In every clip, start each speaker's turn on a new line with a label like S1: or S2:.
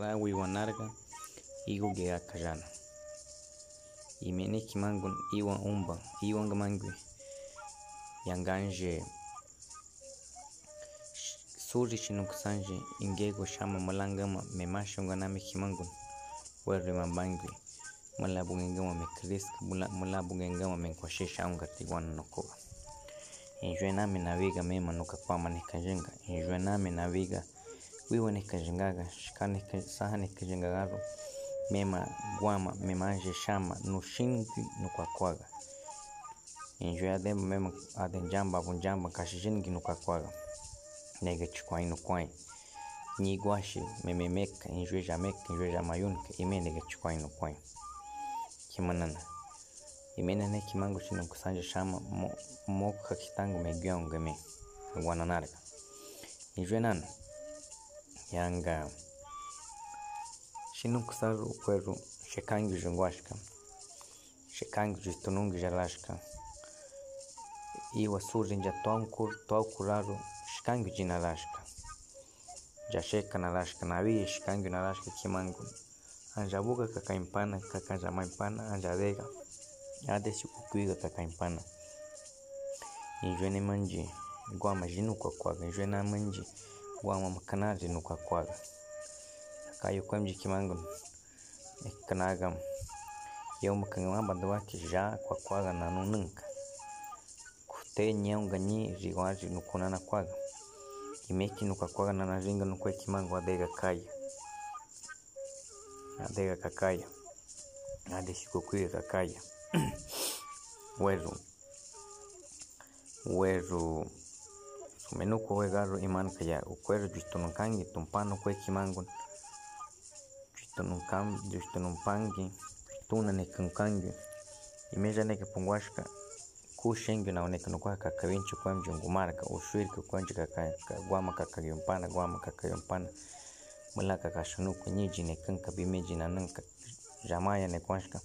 S1: la wiwanarga igo gea kajana. Imene kimangun iwa umba iwa ngamangwe yanganje. Suri chinu kusanje ingego shama malangama memashonga nami kimangun werre mambangwe mala bungengama me krisk mula mula bungengama me kwashesha unga tigwana injwe nami naviga mema nuka kwama nikajenga injwe saha nikajengagaro mema gwama memanje shama nushingwi nukwakwaga injwe ademba mema adenjamba bunjamba kashishingi nukwakwaga nega chikwai nukwai nyigwashi mememeka injwe jameka jamayunka ime nega chikwai nukwai kimanana. Imena ne kimango chino kusanja shama mo, moka kitango megya ngame gwananarga injwe nana yanga. Shinu kusaru ukweru shekangi jungwashka shekangi tunungije jalashka iwa surinja twankur twakuraru na jinalashka. Jasheka nalashka nawi shikangi nalashka kimangu. Anja buga kakaimpana kakanjamaimpana anja dega ade sikukwiga kakaimpana injwene manji. Gwama jinu kwa kwaga injwena manji wama kanadi nuka kwaga. Kayu kwem jiki mangun kanagam eu me kangama bandua que já kwa kwaga na no nunca kute nyão ganyi riwaji no kunana kwaga. Kimeki nuka kwaga na na ringa no kweki adega kaya adega kakaya adeshikokuya kakaya weru. Weru. Sumenuko garro iman kaya ukweru jutununkangi tumpano kwe kimangun jutununkam jutunumpangi tuna nekunkangi imeja neke pungwashka kushengi na oneka nukwa kakawinchi kwa mjungu maraka ushwirika kwa nji kaka gwama kakayompana guama kakayompana mula kakashanuku nyiji nekunka bimeji na nunka jamaya nekwashka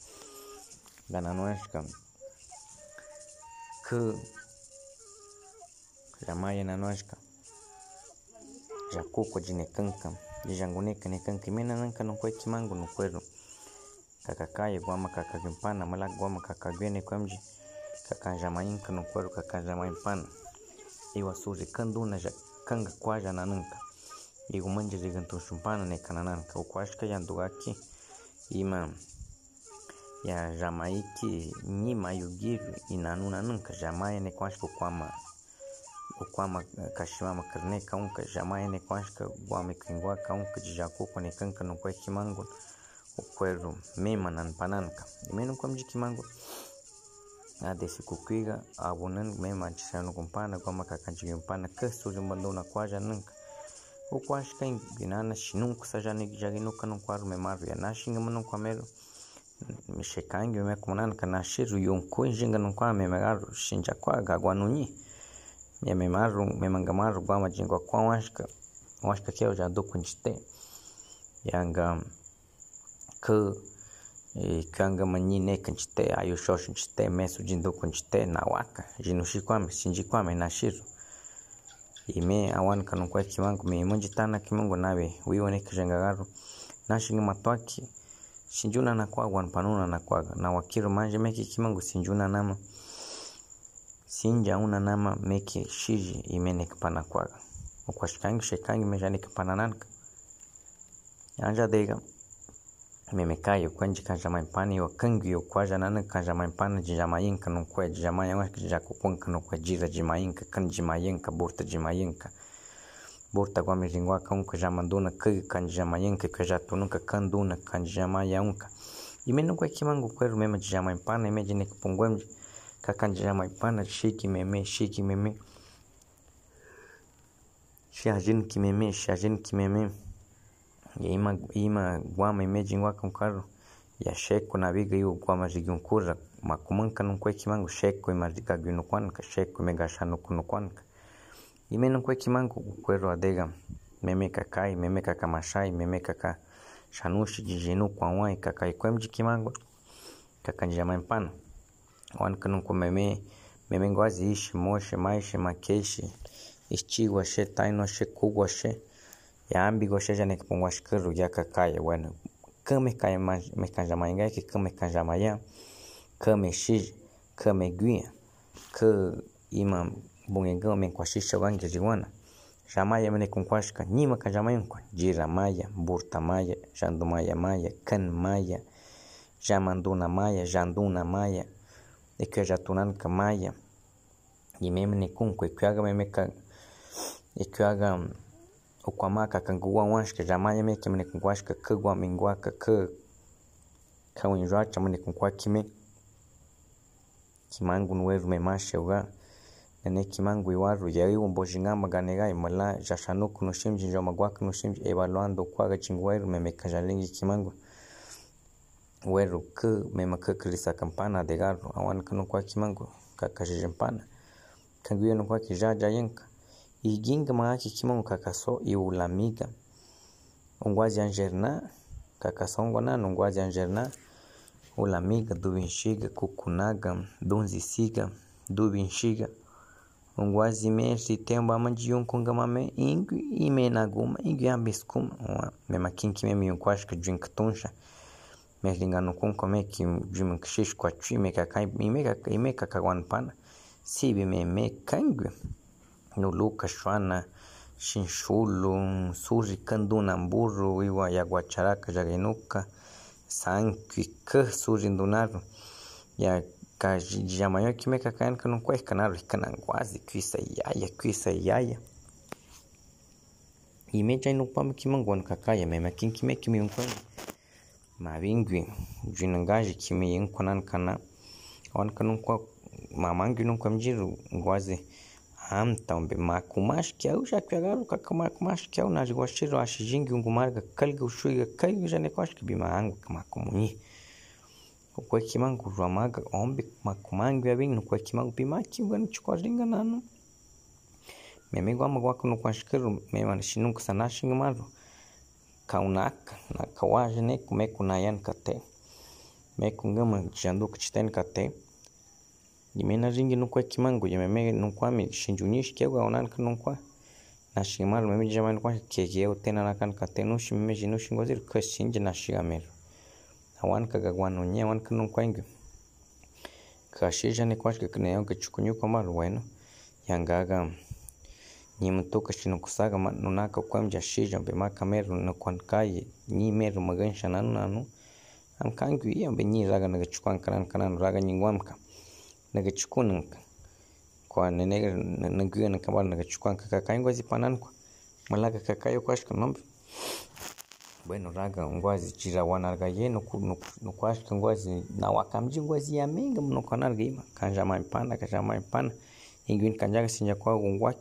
S1: gananwashka ku Jamaya Nanoshka, Jacuco de Necanca, de Janguneca, Necanca e Menananca no Coitimango no Coelho, Cacacaia, Guama, Cacaguimpana, Malaguama, Cacaguene, Quamdi, Cacajamainca no Coelho, Cacajamaimpana, Iuaçu de Canduna, Jacanga, Quaja, Nananca, Igumandi de Gantuchumpana, Necananca, o Quasca e Anduaki, Imam. ya nima yugir yugiru inanuna nunca jamaya ne kwashko kwama kukama kaxiwama kirneka unka xamayane kuaxka guamikringuaca unka yiyakukuanicanca noncuaj quimanguan ocuerdo meman anpananca ime noncuam yiquimanguan adesicucuiga abonan meman chixanocompana guamacacanchiyompana quejtsoyombandona cuayananca ocuaxca inana xinunca sayanicyaguinuca noncuaro memarro yanaxinga manoncuamero mixecangui mecomunanca naxirro yoncuin yinga noncuame megarro xinchacuaga guanunyi ya me nunkwa me manga shinja kwa gagwa nunyi me me maru gwa majingwa kwa washka washka keo ja do kunjite yanga ku e kanga manyi ne kunjite ayu shosh kunjite mesu jindo kunjite na waka. Jinushi kwa me shinji kwa me na shiru ime awan kanu kwa kimangu me munji tana kimangu nawe. Wione kajangagaru nashinga matwaki sinjuna na kwa wan panuna na kwa. Na wakiru manje meki kimangu sinjuna nama Sinja una nama meke shiji imenekpanakwaga. Okwashkangi shekangi mejanekpanananka. Anjadega. Memekai, o quando de Canjamaipana, e o Kangui, o Quajanana, Canjamaipana, de Jamainca, não que de Jamaianca, de Jacupanca, não que Dira de Mainca, Can de Maianca, Borta de Maianca, Borta Guamiringuaca, Unca, Jamanduna, Kang, Can de Jamaianca, que já nunca Canduna, Can de Jamaianca. E menos que mango, que mesmo de Jamaipana, e medine que shiki meme shi kimeme shi kimeme. Ya ima ima guama imeji ngwa kumkaru. Ya sheko na biga yu gwama jigunkura makumanka nunkwe kimangu sheko ima jigagwinukwanka sheko imegashanukwanka ime kwe kimangu kukwero adega. Meme kakai meme kakamashai meme kaka shanushi jijinu kwa wai kakai kwemji kimangu. Kakanjama mpana O meme, meme guazish, moche, maiche, maqueixe, estigo, axé, taino, axé, cugo, axé, yambi, que janek, ponguaxcaro, yacacaia, bueno, came, caia, mecanjamaingá, que came, canjamaiã, came, xige, came, guinha, que imam, bungegão, menquaxixa, guanga, jiguana, Jamaya mene kunkwashka, nima ka jamayankwa, jira maya, burta maya, jandumaya maya, kan maya, jamanduna maya, janduna maya, ikyo jatunanka maya yimemene kunkwe ikyaga memeka ikyaga ukwamaka kanguwa wanshka jamaya meke mene kunkwashka kugwa mingwa ka kawinjwacha mene kunkwa kime. Kimangu nuweru memashe uga nene kimangu iwaru yai umbo jingamba ganega imala jashanuku nushimji njoma gwaka nushimji evaluando kwaga chingweru memeka jalingi kimangu Uero que, mesmo que crisa campana de garro, a wan que não quaqui mango, caca jimpana. Canguia não quaqui já jayanka. É e ginga maaki kimon cacaçó e o lamiga. Um guazi angerna, cacaçó um guaná, um guazi angerna. O lamiga, do vinxiga, cucunaga, donzisiga, do vinxiga. Um guazi mestre tem um bama de um com gamame, ingu e menaguma, ingu ambiscuma. Uma mema kinki memi um quasca de um catuncha merlinganukun komeki jimankishishkwachi mekakai imekakawanpana sibi memekangui nuluka xuana xinxulu suri candunamburru iwa yaguacharaca yaguenuca sanqui cã suri ndunaru ya yamayoqui mekakayanca nuncuehcanaru icananguazi cuisa yaya cuisa yaya imechainupanmi kimanguankakaya memakinki meki miuncuani mabingwi jwininga jikimi yinkunan kana wankanun kwa mamangi nun kwamjiru ngwaze amtambe makumash kyau sha kyagaru kaka makumash kyau na jwashiro ashijingi ungumarga kalga ushuiga kai jane kwash kibima angu makumuni kwa kimangu rwamaga ombe makumangi abingi kwa kimangu bimaki ngani chikwaringa nanu. Memegwa magwa kuno kwashkiru memana shinunku sanashinga maru. Kaunaka na kawaje ne kume kuna yan kate. Me kungama jandu kchiten kate. Yimena ringi nukwa kimangu yimeme nukwa mi shinjunish kewa onan kanukwa na shimar meme jama nukwa keke utena na kan kate. No shimeme jinu shingozir kwa shinje na shigamer awan kaga gwano nye awan kanukwa ingi kashija ne kwa shikane yo kachukunyu kwa maru bueno yangaga nyimtoka shino kusaga nunaka kwamja shija mbe makameru na kwankai ni meru magansha nanu nanu. Am kangu iya mbe nyi raga naga chukwan kanan kanan raga nyingwamka nagachukunanka kwa nenega naguya na kabal naga chukwan kaka kaingwazi panan kwa malaga kakayo kwashka nombe. Bueno raga ngwazi chira wanarga ye nukwashka ngwazi na wakamji ngwazi ya menga mnokanarga ima. Kanjamaipana kanjamaipana kanja maipana ingwin kanjaga sinjakwagu kwa ungwa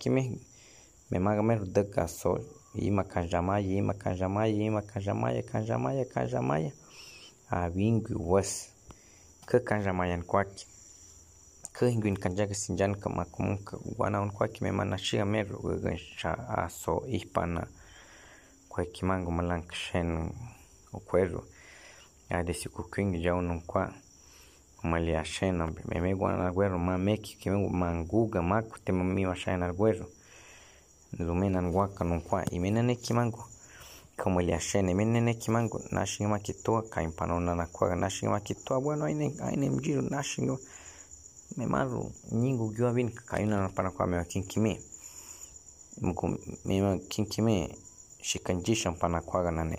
S1: kime memaga meru daga so ima kanjamaya ima kanjamaya ima kanjamaya kanjamaya kanjamaya. Abingwi was ke kanjamayan kwaki ke ingwin kanjaga sinjan kama kumunka wana un kwaki mema nashiga meru gansha aso ihpana kwa kimango malang shen ukweru ade siku kwingi jaunu kwa. Mali ya shen meme gwana gweru ma meki. Kimengo manguga makute mami wa shen gweru nguaka ngwaka nunkwa imenene kimango kamweli ashene imenene kimango nashinga makitoa kaimpanona nakwaga. Nashinga makitoa bwana aine aine mjiro nashinga memaru nyingu giwa bin kaina napana kwa mewa kinkime. Mko mewa kinkime shikanjisha mpana kwaga nane